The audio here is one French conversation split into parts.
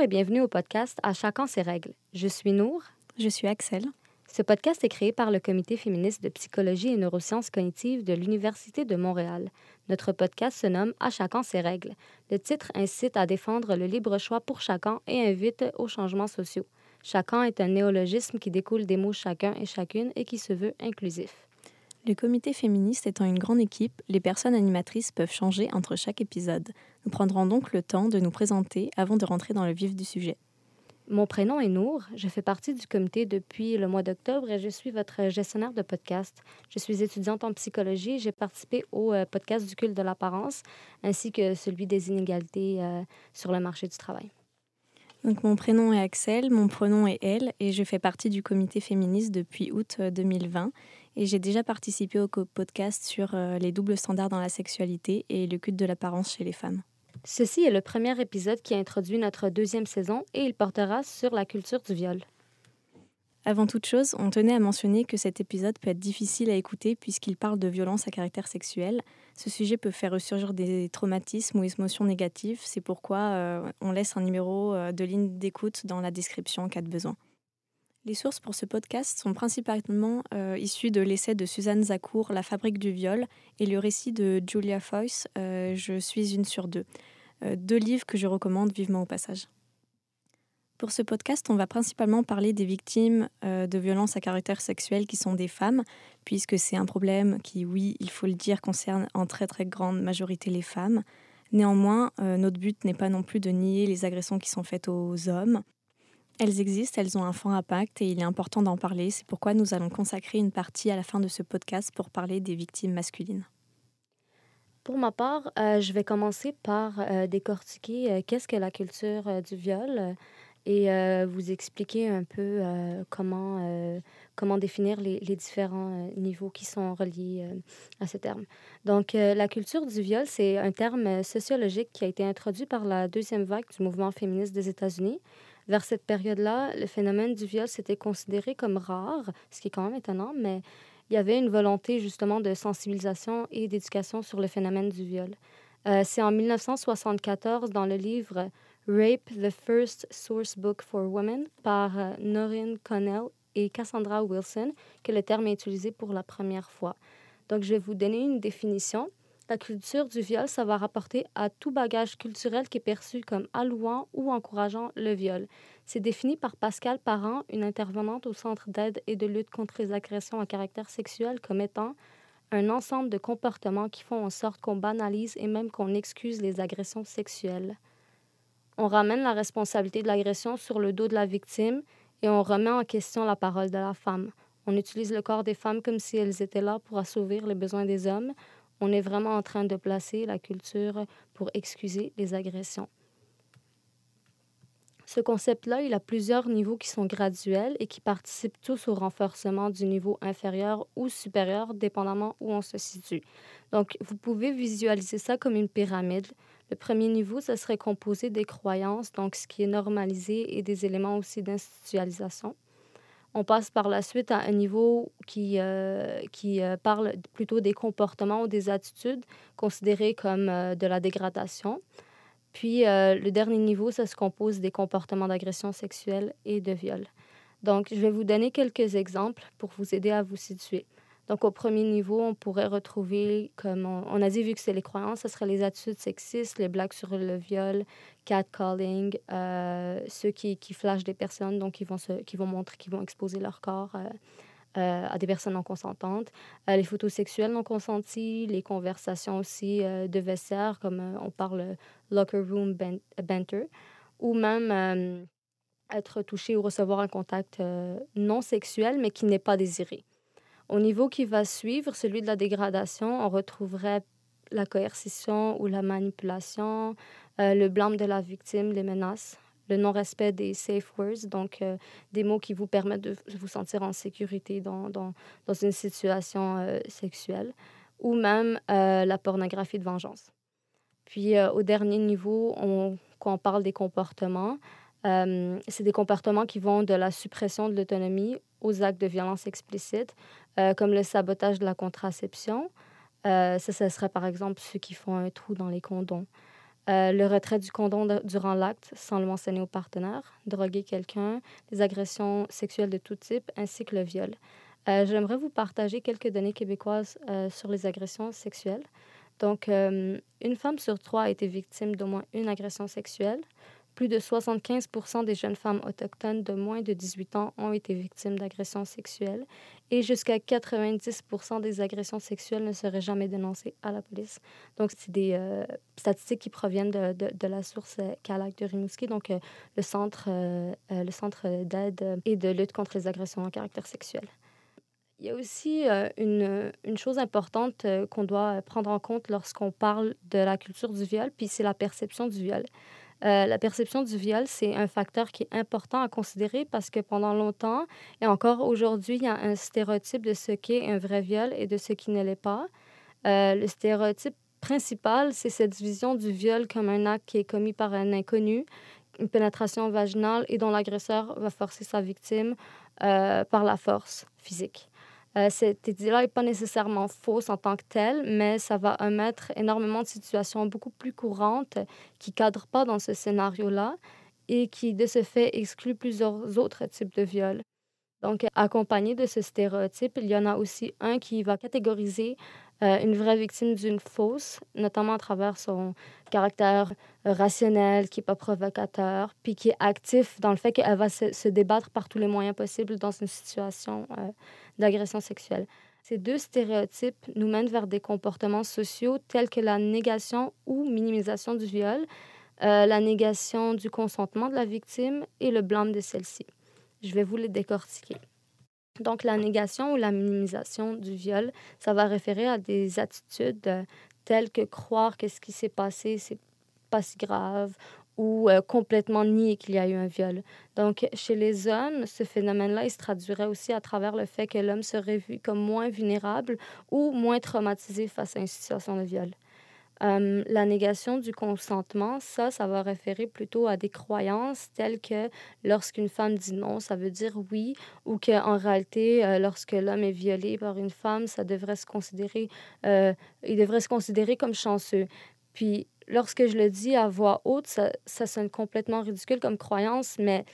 Bonjour et bienvenue au podcast À chacun ses règles. Je suis Nour. Je suis Axel. Ce podcast est créé par le Comité féministe de psychologie et neurosciences cognitives de l'Université de Montréal. Notre podcast se nomme À chacun ses règles. Le titre incite à défendre le libre choix pour chacun et invite aux changements sociaux. Chacun est un néologisme qui découle des mots chacun et chacune et qui se veut inclusif. Le comité féministe étant une grande équipe, les personnes animatrices peuvent changer entre chaque épisode. Nous prendrons donc le temps de nous présenter avant de rentrer dans le vif du sujet. Mon prénom est Nour. Je fais partie du comité depuis le mois d'octobre et je suis votre gestionnaire de podcast. Je suis étudiante en psychologie. J'ai participé au euh, podcast du culte de l'apparence ainsi que celui des inégalités euh, sur le marché du travail. Donc, mon prénom est Axel, mon pronom est elle et je fais partie du comité féministe depuis août 2020 euh, et j'ai déjà participé au podcast sur euh, les doubles standards dans la sexualité et le culte de l'apparence chez les femmes. Ceci est le premier épisode qui introduit notre deuxième saison et il portera sur la culture du viol. Avant toute chose, on tenait à mentionner que cet épisode peut être difficile à écouter puisqu'il parle de violence à caractère sexuel. Ce sujet peut faire ressurgir des traumatismes ou émotions négatives. C'est pourquoi euh, on laisse un numéro euh, de ligne d'écoute dans la description en cas de besoin. Les sources pour ce podcast sont principalement euh, issues de l'essai de Suzanne Zakour, La fabrique du viol, et le récit de Julia Foyce, Je suis une sur deux. deux livres que je recommande vivement au passage. Pour ce podcast, on va principalement parler des victimes euh, de violences à caractère sexuel qui sont des femmes, puisque c'est un problème qui, oui, il faut le dire, concerne en très très grande majorité les femmes. Néanmoins, euh, notre but n'est pas non plus de nier les agressions qui sont faites aux hommes. Elles existent, elles ont un fort impact et il est important d'en parler. C'est pourquoi nous allons consacrer une partie à la fin de ce podcast pour parler des victimes masculines. Pour ma part, euh, je vais commencer par décortiquer qu'est-ce que la culture du viol et euh, vous expliquer un peu euh, comment, euh, comment définir les, les différents niveaux qui sont reliés à ce terme. Donc, la culture du viol, c'est un terme sociologique qui a été introduit par la deuxième vague du mouvement féministe des États-Unis. Vers cette période-là, le phénomène du viol s'était considéré comme rare, ce qui est quand même étonnant, mais il y avait une volonté justement de sensibilisation et d'éducation sur le phénomène du viol. c'est en 1974, dans le livre Rape, the First Source Book for Women par euh, Noreen Connell et Cassandra Wilson que le terme est utilisé pour la première fois. Donc, je vais vous donner une définition. La culture du viol, ça va rapporter à tout bagage culturel qui est perçu comme allouant ou encourageant le viol. C'est défini par Pascal Parent, une intervenante au Centre d'aide et de lutte contre les agressions à caractère sexuel, comme étant un ensemble de comportements qui font en sorte qu'on banalise et même qu'on excuse les agressions sexuelles on ramène la responsabilité de l'agression sur le dos de la victime et on remet en question la parole de la femme. On utilise le corps des femmes comme si elles étaient là pour assouvir les besoins des hommes. On est vraiment en train de placer la culture pour excuser les agressions. Ce concept-là, il a plusieurs niveaux qui sont graduels et qui participent tous au renforcement du niveau inférieur ou supérieur, dépendamment où on se situe. Donc, vous pouvez visualiser ça comme une pyramide. Le premier niveau, ce serait composé des croyances, donc ce qui est normalisé, et des éléments aussi d'institutionnalisation. On passe par la suite à un niveau qui, euh, qui euh, parle plutôt des comportements ou des attitudes considérées comme euh, de la dégradation. Puis le dernier niveau, ça se compose des comportements d'agression sexuelle et de viol. Donc, je vais vous donner quelques exemples pour vous aider à vous situer. Donc, au premier niveau, on pourrait retrouver, comme on, a dit, vu que c'est les croyances, ce serait les attitudes sexistes, les blagues sur le viol, catcalling, euh, ceux qui, qui flashent des personnes, donc qui vont, se, qui vont montrer, qui vont exposer leur corps euh, euh, à des personnes non consentantes, les photos sexuelles non consenties, les conversations aussi de vestiaire, comme on parle locker room banter, ou même être touché ou recevoir un contact non sexuel, mais qui n'est pas désiré. Au niveau qui va suivre, celui de la dégradation, on retrouverait la coercition ou la manipulation, euh, le blâme de la victime, les menaces, le non-respect des safe words, donc euh, des mots qui vous permettent de vous sentir en sécurité dans, dans, dans une situation euh, sexuelle, ou même la pornographie de vengeance. Puis au dernier niveau, quand on parle des comportements, c'est des comportements qui vont de la suppression de l'autonomie aux actes de violence explicite, euh, comme le sabotage de la contraception. Euh, ça, ce serait par exemple ceux qui font un trou dans les condoms. euh, le retrait du condom durant l'acte sans le mentionner au partenaire, droguer quelqu'un, les agressions sexuelles de tout type, ainsi que le viol. J'aimerais vous partager quelques données québécoises sur les agressions sexuelles. Donc, une femme sur trois a été victime d'au moins une agression sexuelle. Plus de 75% des jeunes femmes autochtones de moins de 18 ans ont été victimes d'agressions sexuelles et jusqu'à 90% des agressions sexuelles ne seraient jamais dénoncées à la police. Donc, c'est des euh, statistiques qui proviennent de, de, la source euh, CALAC de Rimouski, donc euh, le centre, le centre d'aide et de lutte contre les agressions en caractère sexuel. Il y a aussi une, une, chose importante qu'on doit prendre en compte lorsqu'on parle de la culture du viol, puis c'est la perception du viol. Euh, la perception du viol, c'est un facteur qui est important à considérer parce que pendant longtemps et encore aujourd'hui, il y a un stéréotype de ce qu'est un vrai viol et de ce qui ne l'est pas. Euh, le stéréotype principal, c'est cette vision du viol comme un acte qui est commis par un inconnu, une pénétration vaginale et dont l'agresseur va forcer sa victime euh, par la force physique. Euh, cette idée-là n'est pas nécessairement fausse en tant que telle, mais ça va omettre énormément de situations beaucoup plus courantes qui ne cadrent pas dans ce scénario-là et qui, de ce fait, excluent plusieurs autres types de viols. Donc, accompagné de ce stéréotype, il y en a aussi un qui va catégoriser euh, une vraie victime d'une fausse, notamment à travers son caractère rationnel, qui n'est pas provocateur, puis qui est actif dans le fait qu'elle va se, débattre par tous les moyens possibles dans une situation euh, d'agression sexuelle. Ces deux stéréotypes nous mènent vers des comportements sociaux tels que la négation ou minimisation du viol, euh, la négation du consentement de la victime et le blâme de celle-ci. Je vais vous les décortiquer. Donc, la négation ou la minimisation du viol, ça va référer à des attitudes euh, telles que croire que ce qui s'est passé, c'est pas si grave ou euh, complètement nier qu'il y a eu un viol. Donc, chez les hommes, ce phénomène-là, il se traduirait aussi à travers le fait que l'homme serait vu comme moins vulnérable ou moins traumatisé face à une situation de viol. Euh, la négation du consentement, ça, ça va référer plutôt à des croyances telles que lorsqu'une femme dit non, ça veut dire oui, ou qu'en réalité, euh, lorsque l'homme est violé par une femme, ça devrait se considérer, euh, il devrait se considérer comme chanceux. Puis, lorsque je le dis à voix haute, ça, ça sonne complètement ridicule comme croyance, mais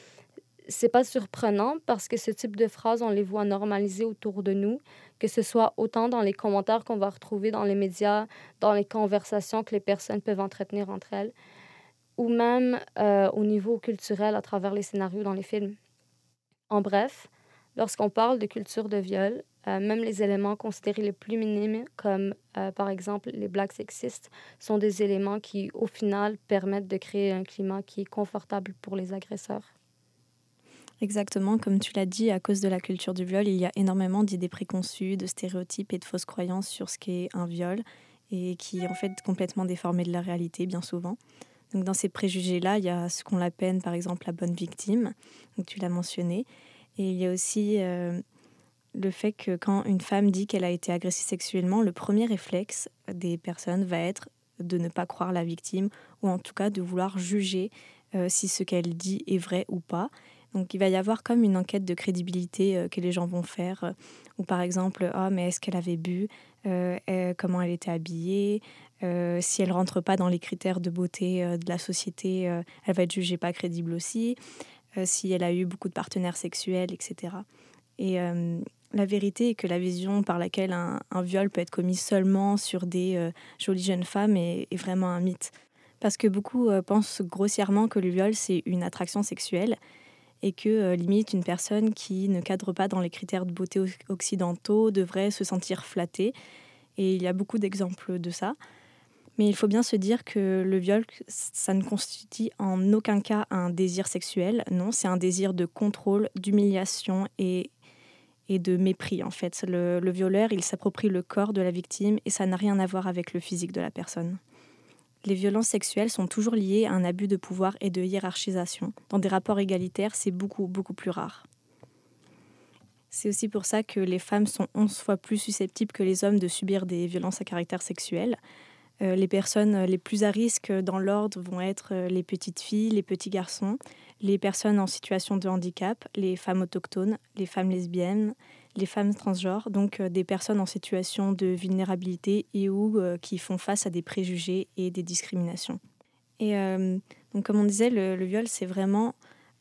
c'est pas surprenant parce que ce type de phrases, on les voit normaliser autour de nous que ce soit autant dans les commentaires qu'on va retrouver dans les médias, dans les conversations que les personnes peuvent entretenir entre elles, ou même euh, au niveau culturel à travers les scénarios dans les films. En bref, lorsqu'on parle de culture de viol, euh, même les éléments considérés les plus minimes, comme euh, par exemple les blagues sexistes, sont des éléments qui, au final, permettent de créer un climat qui est confortable pour les agresseurs. Exactement, comme tu l'as dit, à cause de la culture du viol, il y a énormément d'idées préconçues, de stéréotypes et de fausses croyances sur ce qu'est un viol et qui en fait complètement déformé de la réalité bien souvent. Donc dans ces préjugés-là, il y a ce qu'on appelle par exemple la bonne victime, donc tu l'as mentionné, et il y a aussi euh, le fait que quand une femme dit qu'elle a été agressée sexuellement, le premier réflexe des personnes va être de ne pas croire la victime ou en tout cas de vouloir juger euh, si ce qu'elle dit est vrai ou pas. Donc il va y avoir comme une enquête de crédibilité euh, que les gens vont faire, euh, ou par exemple, oh mais est-ce qu'elle avait bu, euh, comment elle était habillée, si elle rentre pas dans les critères de beauté de la société, elle va être jugée pas crédible aussi, si elle a eu beaucoup de partenaires sexuels, etc. Et la vérité est que la vision par laquelle un, viol peut être commis seulement sur des jolies jeunes femmes est, est, vraiment un mythe. Parce que beaucoup pensent grossièrement que le viol, c'est une attraction sexuelle et que euh, limite une personne qui ne cadre pas dans les critères de beauté occidentaux devrait se sentir flattée. Et il y a beaucoup d'exemples de ça. Mais il faut bien se dire que le viol, ça ne constitue en aucun cas un désir sexuel. Non, c'est un désir de contrôle, d'humiliation et, de mépris. En fait, le, le violeur, il s'approprie le corps de la victime et ça n'a rien à voir avec le physique de la personne les violences sexuelles sont toujours liées à un abus de pouvoir et de hiérarchisation. Dans des rapports égalitaires, c'est beaucoup, plus rare. C'est aussi pour ça que les femmes sont 11 fois plus susceptibles que les hommes de subir des violences à caractère sexuel. Euh, les personnes les plus à risque dans l'ordre vont être euh, les petites filles, les petits garçons, les personnes en situation de handicap, les femmes autochtones, les femmes lesbiennes, les femmes transgenres, donc euh, des personnes en situation de vulnérabilité et ou euh, qui font face à des préjugés et des discriminations. Et donc, comme on disait, le, viol, c'est vraiment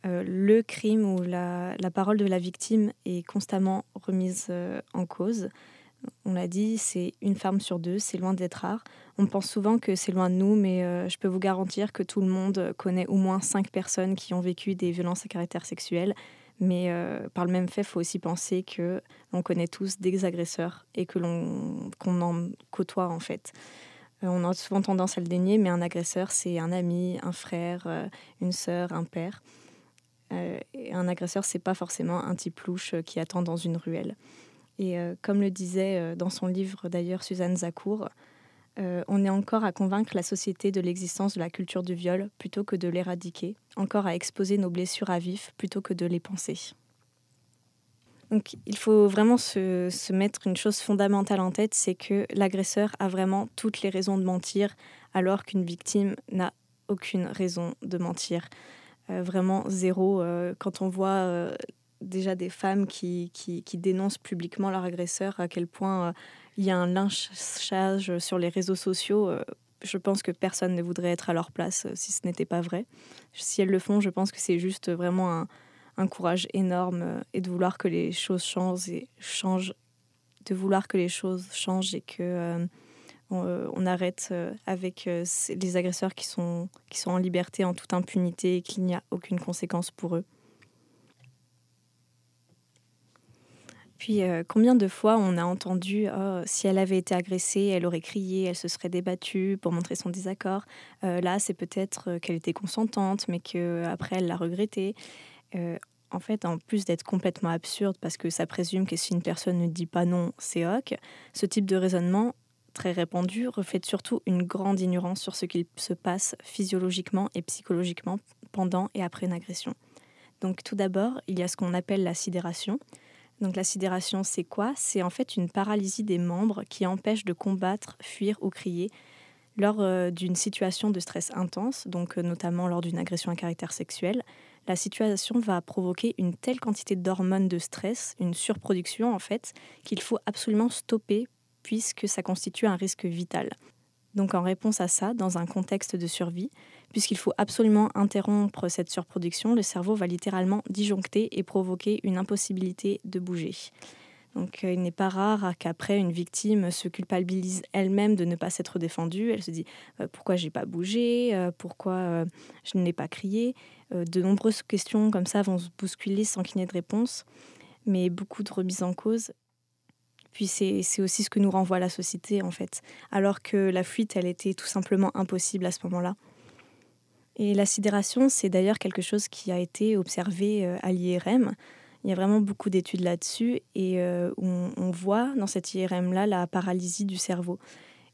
le crime où la, parole de la victime est constamment remise en cause. On l'a dit, c'est une femme sur deux, c'est loin d'être rare. On pense souvent que c'est loin de nous, mais je peux vous garantir que tout le monde connaît au moins cinq personnes qui ont vécu des violences à caractère sexuel. Mais par le même fait, il faut aussi penser que l'on connaît tous des agresseurs et que l'on qu'on en côtoie en fait. Euh, on a souvent tendance à le dénier, mais un agresseur, c'est un ami, un frère, euh, une sœur, un père. Euh, un agresseur, c'est pas forcément un type louche qui attend dans une ruelle. Et comme le disait dans son livre d'ailleurs Suzanne Zakour, on est encore à convaincre la société de l'existence de la culture du viol plutôt que de l'éradiquer, encore à exposer nos blessures à vif plutôt que de les penser. Donc il faut vraiment se, mettre une chose fondamentale en tête, c'est que l'agresseur a vraiment toutes les raisons de mentir, alors qu'une victime n'a aucune raison de mentir. Euh, vraiment zéro. Euh, quand on voit euh, déjà des femmes qui, qui, dénoncent publiquement leur agresseur, à quel point il y a un lynchage sur les réseaux sociaux, je pense que personne ne voudrait être à leur place si ce n'était pas vrai. Si elles le font, je pense que c'est juste vraiment un courage énorme euh, et de vouloir que les choses changent et changent, de vouloir que les choses changent et que euh, euh, on, arrête avec les agresseurs qui sont, qui sont en liberté en toute impunité et qu'il n'y a aucune conséquence pour eux. Puis combien de fois on a entendu oh, si elle avait été agressée, elle aurait crié, elle se serait débattue pour montrer son désaccord. là, c'est peut-être qu'elle était consentante, mais qu'après elle l'a regretté. Euh, en fait, en plus d'être complètement absurde parce que ça présume que si une personne ne dit pas non, c'est ok, ce type de raisonnement très répandu reflète surtout une grande ignorance sur ce qu'il se passe physiologiquement et psychologiquement pendant et après une agression. Donc tout d'abord, il y a ce qu'on appelle la sidération. Donc la sidération, c'est quoi? C'est en fait une paralysie des membres qui empêche de combattre, fuir ou crier lors euh, d'une situation de stress intense, donc euh, notamment lors d'une agression à caractère sexuel, la situation va provoquer une telle quantité d'hormones de stress, une surproduction en fait, qu'il faut absolument stopper puisque ça constitue un risque vital. Donc en réponse à ça, dans un contexte de survie, puisqu'il faut absolument interrompre cette surproduction, le cerveau va littéralement disjoncter et provoquer une impossibilité de bouger. Donc euh, il n'est pas rare qu'après une victime se culpabilise elle-même de ne pas s'être défendue. Elle se dit euh, pourquoi j'ai pas bougé, euh, pourquoi je n'ai pas crié. de nombreuses questions comme ça vont se bousculer sans qu'il n'y ait de réponse, mais beaucoup de remises en cause. Puis c'est aussi ce que nous renvoie la société en fait, alors que la fuite elle était tout simplement impossible à ce moment-là. Et la sidération, c'est d'ailleurs quelque chose qui a été observé à l'IRM. Il y a vraiment beaucoup d'études là-dessus et euh, on, voit dans cette IRM-là la paralysie du cerveau.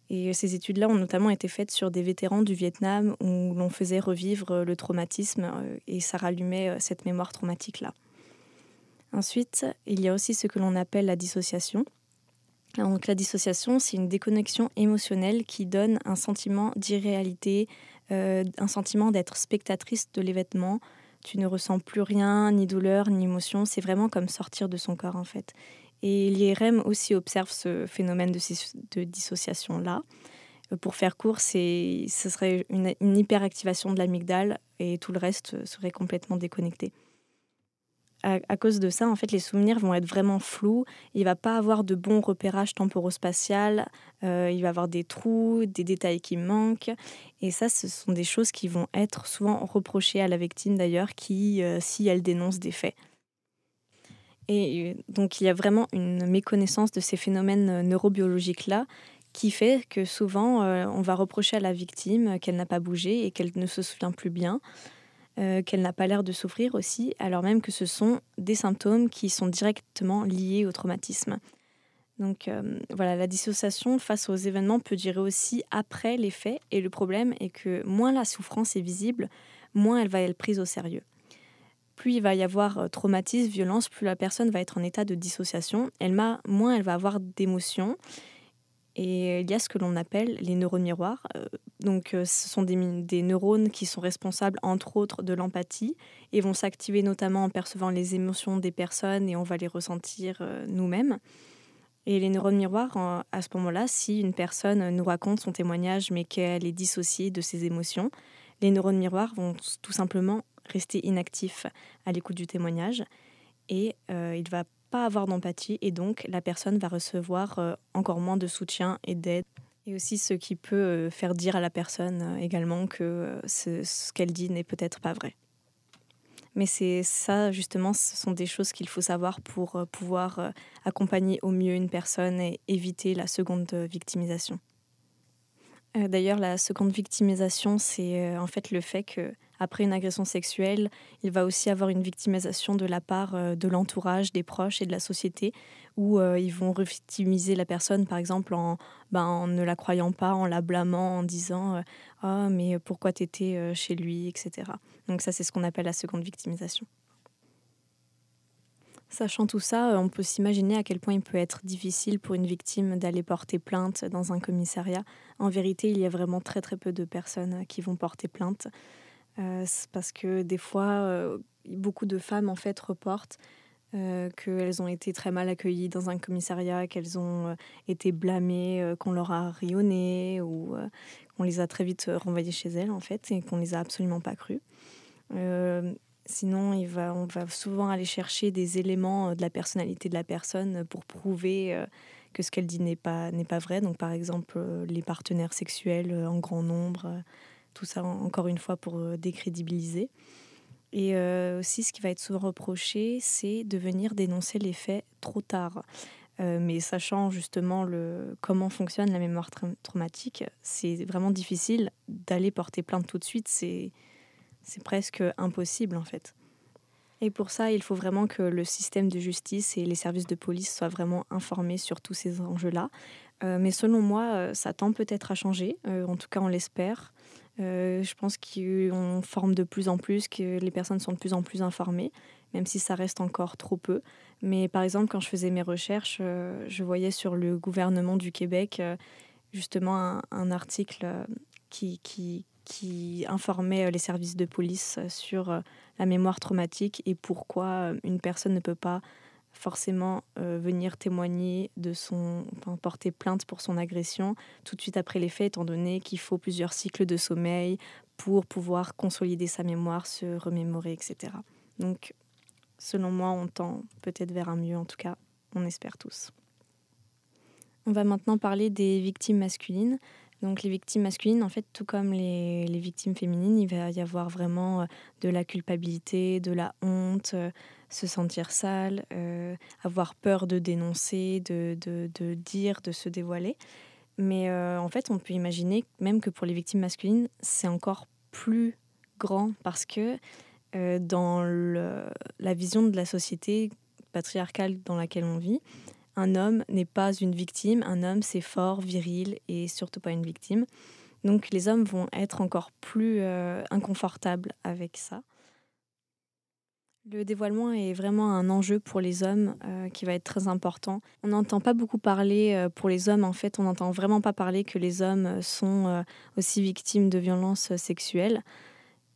Et ces études-là ont notamment été faites sur des vétérans du Vietnam où l'on faisait revivre le traumatisme euh, et ça rallumait euh, cette mémoire traumatique-là. Ensuite, il y a aussi ce que l'on appelle la dissociation. Donc, la dissociation, c'est une déconnexion émotionnelle qui donne un sentiment d'irréalité, un sentiment d'être spectatrice de l'événement, tu ne ressens plus rien, ni douleur, ni émotion. C'est vraiment comme sortir de son corps en fait. Et l'IRM aussi observe ce phénomène de, dissociation-là. Euh, pour faire court, ce serait une, une hyperactivation de l'amygdale et tout le reste serait complètement déconnecté à, cause de ça, en fait, les souvenirs vont être vraiment flous. Il va pas avoir de bon repérage temporospatial. Euh, il va avoir des trous, des détails qui manquent. Et ça, ce sont des choses qui vont être souvent reprochées à la victime d'ailleurs, qui, euh, si elle dénonce des faits. Et euh, donc, il y a vraiment une méconnaissance de ces phénomènes neurobiologiques-là qui fait que souvent, on va reprocher à la victime qu'elle n'a pas bougé et qu'elle ne se souvient plus bien. Euh, qu'elle n'a pas l'air de souffrir aussi, alors même que ce sont des symptômes qui sont directement liés au traumatisme. Donc euh, voilà, la dissociation face aux événements peut durer aussi après les faits, et le problème est que moins la souffrance est visible, moins elle va être prise au sérieux. Plus il va y avoir euh, traumatisme, violence, plus la personne va être en état de dissociation, elle moins elle va avoir d'émotions, et il y a ce que l'on appelle les neurones miroirs. Euh, donc, euh, ce sont des, neurones qui sont responsables, entre autres, de l'empathie et vont s'activer notamment en percevant les émotions des personnes et on va les ressentir euh, nous-mêmes. Et les neurones miroirs, à ce moment-là, si une personne nous raconte son témoignage mais qu'elle est dissociée de ses émotions, les neurones miroirs vont tout simplement rester inactifs à l'écoute du témoignage et il va pas avoir d'empathie et donc la personne va recevoir euh, encore moins de soutien et d'aide. Et aussi ce qui peut euh, faire dire à la personne également que ce qu'elle dit n'est peut-être pas vrai. Mais c'est ça, justement, ce sont des choses qu'il faut savoir pour euh, pouvoir euh, accompagner au mieux une personne et éviter la seconde victimisation. Euh, d'ailleurs, la seconde victimisation, c'est en fait le fait que après une agression sexuelle, il va aussi avoir une victimisation de la part de l'entourage, des proches et de la société, où ils vont revictimiser la personne, par exemple, en, ben, en ne la croyant pas, en la blâmant, en disant Ah, mais pourquoi tu étais chez lui, etc. Donc ça, c'est ce qu'on appelle la seconde victimisation. Sachant tout ça, on peut s'imaginer à quel point il peut être difficile pour une victime d'aller porter plainte dans un commissariat. En vérité, il y a vraiment très très peu de personnes qui vont porter plainte. Euh, parce que des fois, euh, beaucoup de femmes en fait reportent euh, qu'elles ont été très mal accueillies dans un commissariat, qu'elles ont été blâmées, qu'on leur a rayonné ou qu'on les a très vite renvoyées chez elles en fait et qu'on les a absolument pas crues. Euh, sinon, il va, on va souvent aller chercher des éléments euh, de la personnalité de la personne pour prouver euh, que ce qu'elle dit n'est pas, n'est pas vrai. Donc, par exemple, les partenaires sexuels en grand nombre, tout ça, encore une fois, pour décrédibiliser. Et aussi, ce qui va être souvent reproché, c'est de venir dénoncer les faits trop tard. mais sachant justement le, comment fonctionne la mémoire traumatique, c'est vraiment difficile d'aller porter plainte tout de suite. C'est presque impossible en fait. Et pour ça, il faut vraiment que le système de justice et les services de police soient vraiment informés sur tous ces enjeux-là. Euh, mais selon moi, euh, ça tend peut-être à changer, euh, en tout cas on l'espère. Je pense qu'on forme de plus en plus, que les personnes sont de plus en plus informées, même si ça reste encore trop peu. Mais par exemple, quand je faisais mes recherches, je voyais sur le gouvernement du Québec justement un, un article qui, qui, qui informait euh, les services de police euh, sur euh, la mémoire traumatique et pourquoi une personne ne peut pas forcément venir témoigner de son, porter plainte pour son agression tout de suite après les faits, étant donné qu'il faut plusieurs cycles de sommeil pour pouvoir consolider sa mémoire, se remémorer, etc. Donc, selon moi, on tend peut-être vers un mieux, en tout cas, on espère tous. On va maintenant parler des victimes masculines. Donc les victimes masculines, en fait, tout comme les, victimes féminines, il va y avoir vraiment euh, de la culpabilité, de la honte, euh, se sentir sale, euh, avoir peur de dénoncer, de, de, dire, de se dévoiler. Mais en fait, on peut imaginer même que pour les victimes masculines, c'est encore plus grand parce que dans la vision de la société patriarcale dans laquelle on vit, un homme n'est pas une victime, un homme c'est fort, viril et surtout pas une victime. Donc les hommes vont être encore plus euh, inconfortables avec ça. Le dévoilement est vraiment un enjeu pour les hommes euh, qui va être très important. On n'entend pas beaucoup parler euh, pour les hommes, en fait, on n'entend vraiment pas parler que les hommes sont aussi victimes de violences sexuelles.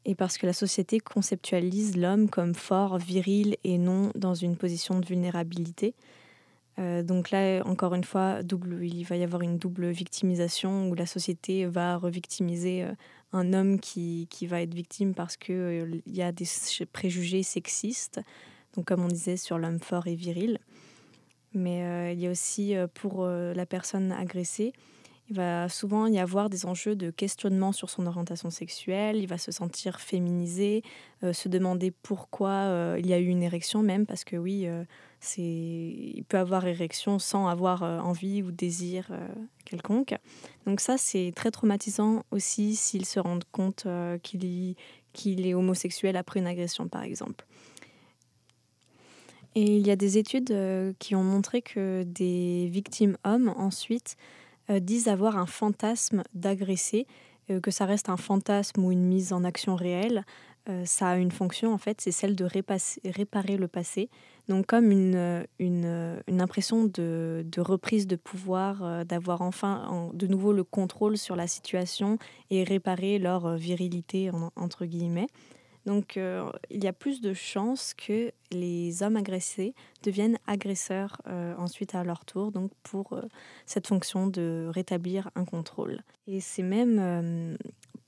Et parce que la société conceptualise l'homme comme fort, viril et non dans une position de vulnérabilité. Euh, donc là, encore une fois, double, il va y avoir une double victimisation où la société va revictimiser euh, un homme qui, qui, va être victime parce qu'il euh, y a des préjugés sexistes, donc comme on disait sur l'homme fort et viril. Mais il y a aussi pour la personne agressée, il va souvent y avoir des enjeux de questionnement sur son orientation sexuelle, il va se sentir féminisé, se demander pourquoi il y a eu une érection même, parce que oui, c'est, il peut avoir érection sans avoir euh, envie ou désir euh, quelconque. Donc ça, c'est très traumatisant aussi s'il se rend compte euh, qu'il, qu'il est homosexuel après une agression, par exemple. Et il y a des études qui ont montré que des victimes hommes ensuite disent avoir un fantasme d'agresser, que ça reste un fantasme ou une mise en action réelle. ça a une fonction en fait, c'est celle de réparer le passé. Donc comme une, une, impression de, de, reprise de pouvoir, euh, d'avoir enfin de nouveau le contrôle sur la situation et réparer leur euh, virilité, entre guillemets. Donc euh, il y a plus de chances que les hommes agressés deviennent agresseurs ensuite à leur tour, donc pour cette fonction de rétablir un contrôle. Et c'est même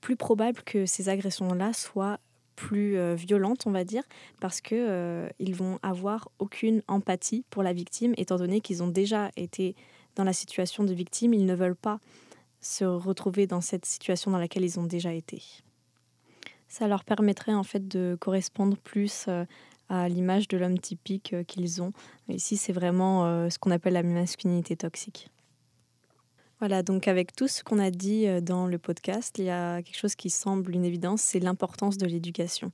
plus probable que ces agressions-là soient plus euh, violentes, on va dire, parce que euh, ils vont avoir aucune empathie pour la victime, étant donné qu'ils ont déjà été dans la situation de victime, ils ne veulent pas se retrouver dans cette situation dans laquelle ils ont déjà été. Ça leur permettrait en fait de correspondre plus euh, à l'image de l'homme typique qu'ils ont. Ici, c'est vraiment ce qu'on appelle la masculinité toxique. Voilà, donc avec tout ce qu'on a dit euh, dans le podcast, il y a quelque chose qui semble une évidence, c'est l'importance de l'éducation.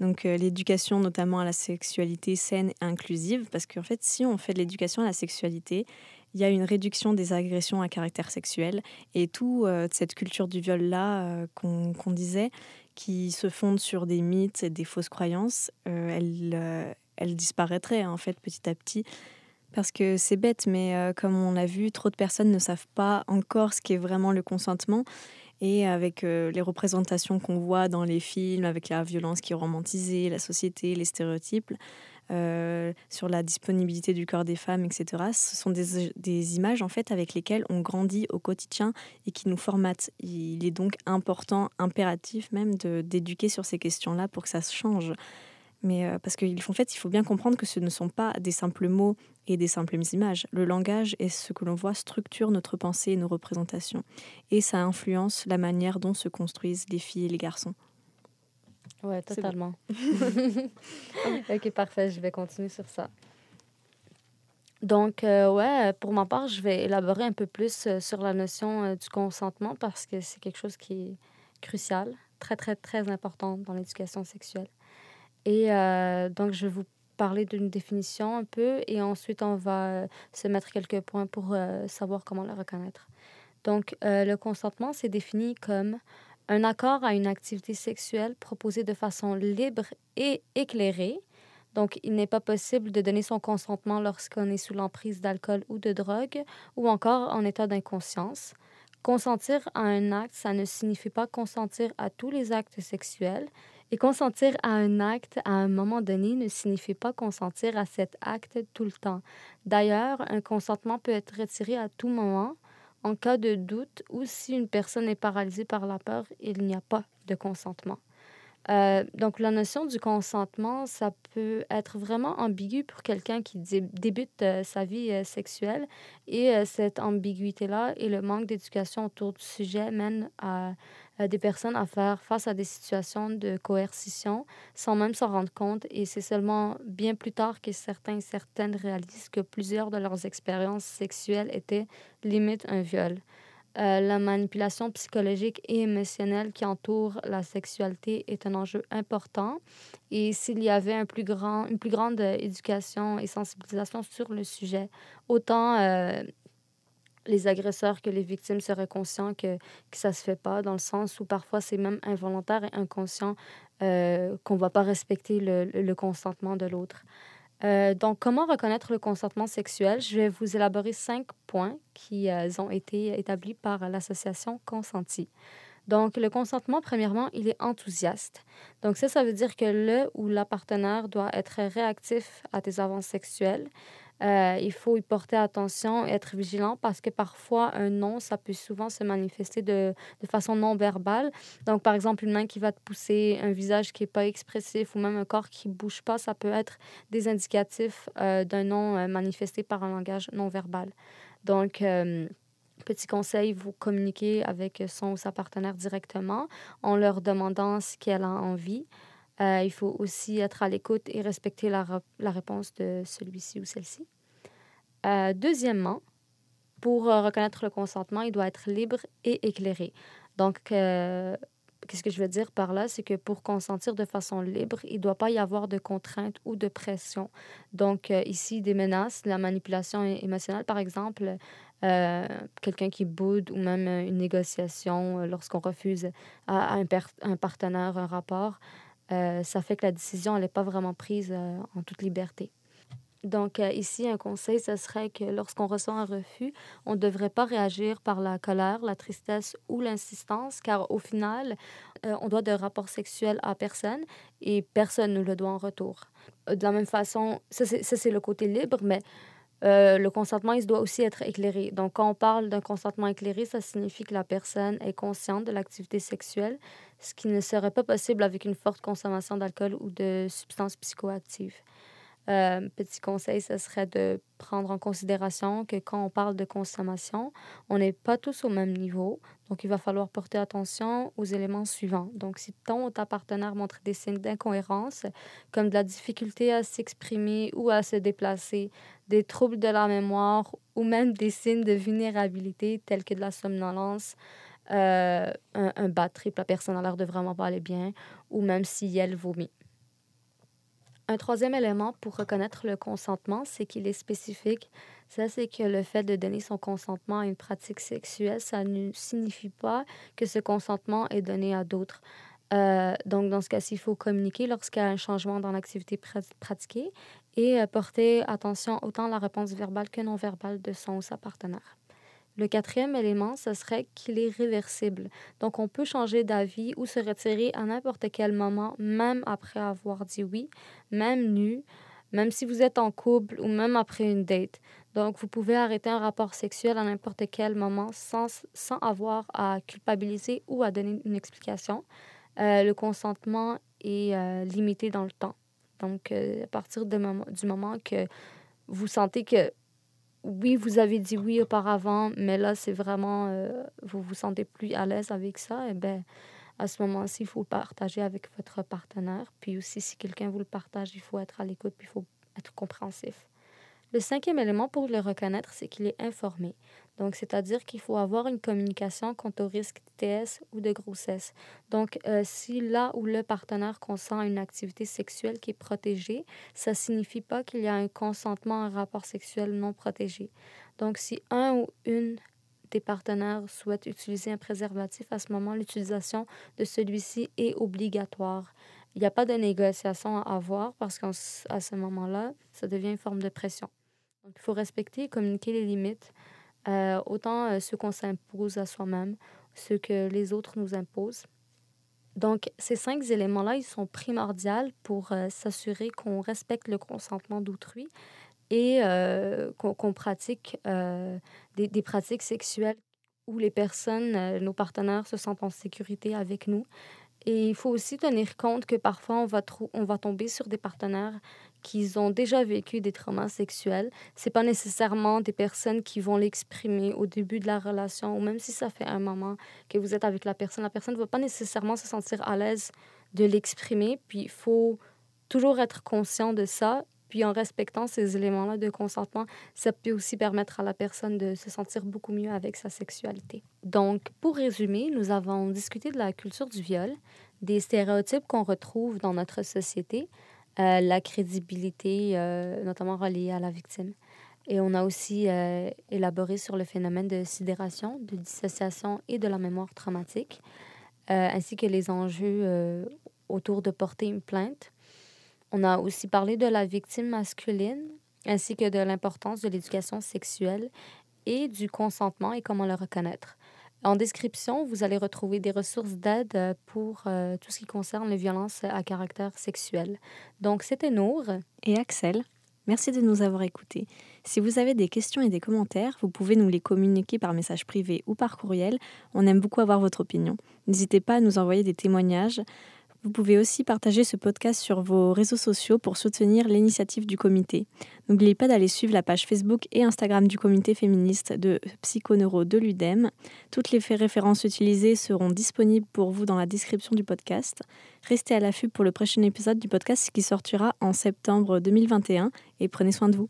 Donc euh, l'éducation notamment à la sexualité saine et inclusive, parce qu'en fait si on fait de l'éducation à la sexualité, il y a une réduction des agressions à caractère sexuel et toute euh, cette culture du viol-là qu'on disait, qui se fonde sur des mythes et des fausses croyances, elle, elle disparaîtrait en fait petit à petit parce que c'est bête, mais euh, comme on l'a vu, trop de personnes ne savent pas encore ce qu'est vraiment le consentement. Et avec euh, les représentations qu'on voit dans les films, avec la violence qui est romantisée, la société, les stéréotypes, euh, sur la disponibilité du corps des femmes, etc., ce sont des, images en fait avec lesquelles on grandit au quotidien et qui nous formatent. Il est donc important, impératif même, d'éduquer sur ces questions-là pour que ça se change. Mais euh, parce qu'en fait, il faut bien comprendre que ce ne sont pas des simples mots et des simples images. Le langage et ce que l'on voit structure notre pensée et nos représentations. Et ça influence la manière dont se construisent les filles et les garçons. Ouais, totalement. ok, parfait. Je vais continuer sur ça. Donc, euh, ouais, pour ma part, je vais élaborer un peu plus euh, sur la notion du consentement parce que c'est quelque chose qui est crucial, très, très, très important dans l'éducation sexuelle. Et euh, donc, je vais vous parler d'une définition un peu et ensuite, on va euh, se mettre quelques points pour euh, savoir comment la reconnaître. Donc, le consentement, c'est défini comme un accord à une activité sexuelle proposée de façon libre et éclairée. Donc, il n'est pas possible de donner son consentement lorsqu'on est sous l'emprise d'alcool ou de drogue ou encore en état d'inconscience. Consentir à un acte, ça ne signifie pas consentir à tous les actes sexuels, et consentir à un acte à un moment donné ne signifie pas consentir à cet acte tout le temps. D'ailleurs, un consentement peut être retiré à tout moment. En cas de doute ou si une personne est paralysée par la peur, il n'y a pas de consentement. Euh, donc, la notion du consentement, ça peut être vraiment ambigu pour quelqu'un qui débute euh, sa vie euh, sexuelle. Et cette ambiguïté-là et le manque d'éducation autour du sujet mènent à euh, des personnes à faire face à des situations de coercition sans même s'en rendre compte. Et c'est seulement bien plus tard que certains et certaines réalisent que plusieurs de leurs expériences sexuelles étaient limite un viol. Euh, la manipulation psychologique et émotionnelle qui entoure la sexualité est un enjeu important. Et s'il y avait un plus grand, une plus grande éducation et sensibilisation sur le sujet, autant euh, les agresseurs que les victimes seraient conscients que, ça se fait pas, dans le sens où parfois c'est même involontaire et inconscient euh, qu'on ne va pas respecter le consentement de l'autre. Euh, donc, comment reconnaître le consentement sexuel? Je vais vous élaborer cinq points qui euh, ont été établis par l'association Consenti. Donc, le consentement, premièrement, il est enthousiaste. Donc, ça, ça veut dire que le ou la partenaire doit être réactif à tes avances sexuelles, euh, il faut y porter attention et être vigilant parce que parfois, un non, ça peut souvent se manifester de, de, façon non verbale. Donc, par exemple, une main qui va te pousser, un visage qui n'est pas expressif ou même un corps qui ne bouge pas, ça peut être des indicatifs euh, d'un non euh, manifesté par un langage non verbal. Donc, Petit conseil, vous communiquez avec son ou sa partenaire directement en leur demandant ce qu'elle a envie. Euh, il faut aussi être à l'écoute et respecter la, la réponse de celui-ci ou celle-ci. Euh, deuxièmement, pour euh, reconnaître le consentement, il doit être libre et éclairé. Donc, qu'est-ce que je veux dire par là? C'est que pour consentir de façon libre, il ne doit pas y avoir de contraintes ou de pression. Donc, ici, des menaces, la manipulation émotionnelle, par exemple, quelqu'un qui boude ou même une négociation lorsqu'on refuse à, un, un, partenaire un rapport. Euh, ça fait que la décision n'est pas vraiment prise euh, en toute liberté. Donc euh, ici, un conseil, ce serait que lorsqu'on ressent un refus, on ne devrait pas réagir par la colère, la tristesse ou l'insistance, car au final, on doit de rapport sexuel à personne et personne ne le doit en retour. De la même façon, ça c'est le côté libre, mais euh, le consentement, il doit aussi être éclairé. Donc, quand on parle d'un consentement éclairé, ça signifie que la personne est consciente de l'activité sexuelle, ce qui ne serait pas possible avec une forte consommation d'alcool ou de substances psychoactives. Euh, petit conseil, ce serait de prendre en considération que quand on parle de consommation, on n'est pas tous au même niveau. Donc, il va falloir porter attention aux éléments suivants. Donc, si ton ou ta partenaire montre des signes d'incohérence, comme de la difficulté à s'exprimer ou à se déplacer, des troubles de la mémoire ou même des signes de vulnérabilité tels que de la somnolence, euh, un, un bas la personne a l'air de vraiment pas aller bien, ou même si elle vomit. Un troisième élément pour reconnaître le consentement, c'est qu'il est spécifique. Ça, c'est que le fait de donner son consentement à une pratique sexuelle, ça ne signifie pas que ce consentement est donné à d'autres. Euh, donc, dans ce cas-ci, il faut communiquer lorsqu'il y a un changement dans l'activité pratiquée et euh, porter attention autant à la réponse verbale que non verbale de son ou sa partenaire. Le quatrième élément, ce serait qu'il est réversible. Donc, on peut changer d'avis ou se retirer à n'importe quel moment, même après avoir dit oui, même nu, même si vous êtes en couple ou même après une date. Donc, vous pouvez arrêter un rapport sexuel à n'importe quel moment sans, sans avoir à culpabiliser ou à donner une explication. Euh, le consentement est euh, limité dans le temps. Donc, euh, à partir du moment que vous sentez que oui, vous avez dit oui auparavant, mais là, c'est vraiment, euh, vous vous sentez plus à l'aise avec ça, et eh bien, à ce moment-ci, il faut partager avec votre partenaire. Puis aussi, si quelqu'un vous le partage, il faut être à l'écoute, puis il faut être compréhensif. Le cinquième élément pour le reconnaître, c'est qu'il est informé. Donc, c'est-à-dire qu'il faut avoir une communication quant au risque TS ou de grossesse. Donc, euh, si là où le partenaire consent une activité sexuelle qui est protégée, ça signifie pas qu'il y a un consentement à un rapport sexuel non protégé. Donc, si un ou une des partenaires souhaite utiliser un préservatif, à ce moment, l'utilisation de celui-ci est obligatoire. Il n'y a pas de négociation à avoir parce qu'à ce moment-là, ça devient une forme de pression. Donc, il faut respecter et communiquer les limites, euh, autant euh, ceux qu'on s'impose à soi-même, ceux que les autres nous imposent. Donc, ces cinq éléments-là, ils sont primordiaux pour euh, s'assurer qu'on respecte le consentement d'autrui et qu'on pratique des, des, pratiques sexuelles où les personnes, nos partenaires, se sentent en sécurité avec nous. Et il faut aussi tenir compte que parfois, on va, on va tomber sur des partenaires qu'ils ont déjà vécu des traumas sexuels. C'est pas nécessairement des personnes qui vont l'exprimer au début de la relation ou même si ça fait un moment que vous êtes avec la personne, la personne ne va pas nécessairement se sentir à l'aise de l'exprimer. Puis il faut toujours être conscient de ça. Puis en respectant ces éléments-là de consentement, ça peut aussi permettre à la personne de se sentir beaucoup mieux avec sa sexualité. Donc, pour résumer, nous avons discuté de la culture du viol, des stéréotypes qu'on retrouve dans notre société, euh, la crédibilité, euh, notamment reliée à la victime. Et on a aussi euh, élaboré sur le phénomène de sidération, de dissociation et de la mémoire traumatique, ainsi que les enjeux autour de porter une plainte. On a aussi parlé de la victime masculine, ainsi que de l'importance de l'éducation sexuelle et du consentement et comment le reconnaître. En description, vous allez retrouver des ressources d'aide euh, pour euh, tout ce qui concerne les violences à caractère sexuel. Donc, c'était Nour. Et Axel. Merci de nous avoir écoutés. Si vous avez des questions et des commentaires, vous pouvez nous les communiquer par message privé ou par courriel. On aime beaucoup avoir votre opinion. N'hésitez pas à nous envoyer des témoignages. Vous pouvez aussi partager ce podcast sur vos réseaux sociaux pour soutenir l'initiative du comité. N'oubliez pas d'aller suivre la page Facebook et Instagram du comité féministe de Psychoneuro de l'UDEM. Toutes les références utilisées seront disponibles pour vous dans la description du podcast. Restez à l'affût pour le prochain épisode du podcast qui sortira en septembre 2021 et prenez soin de vous.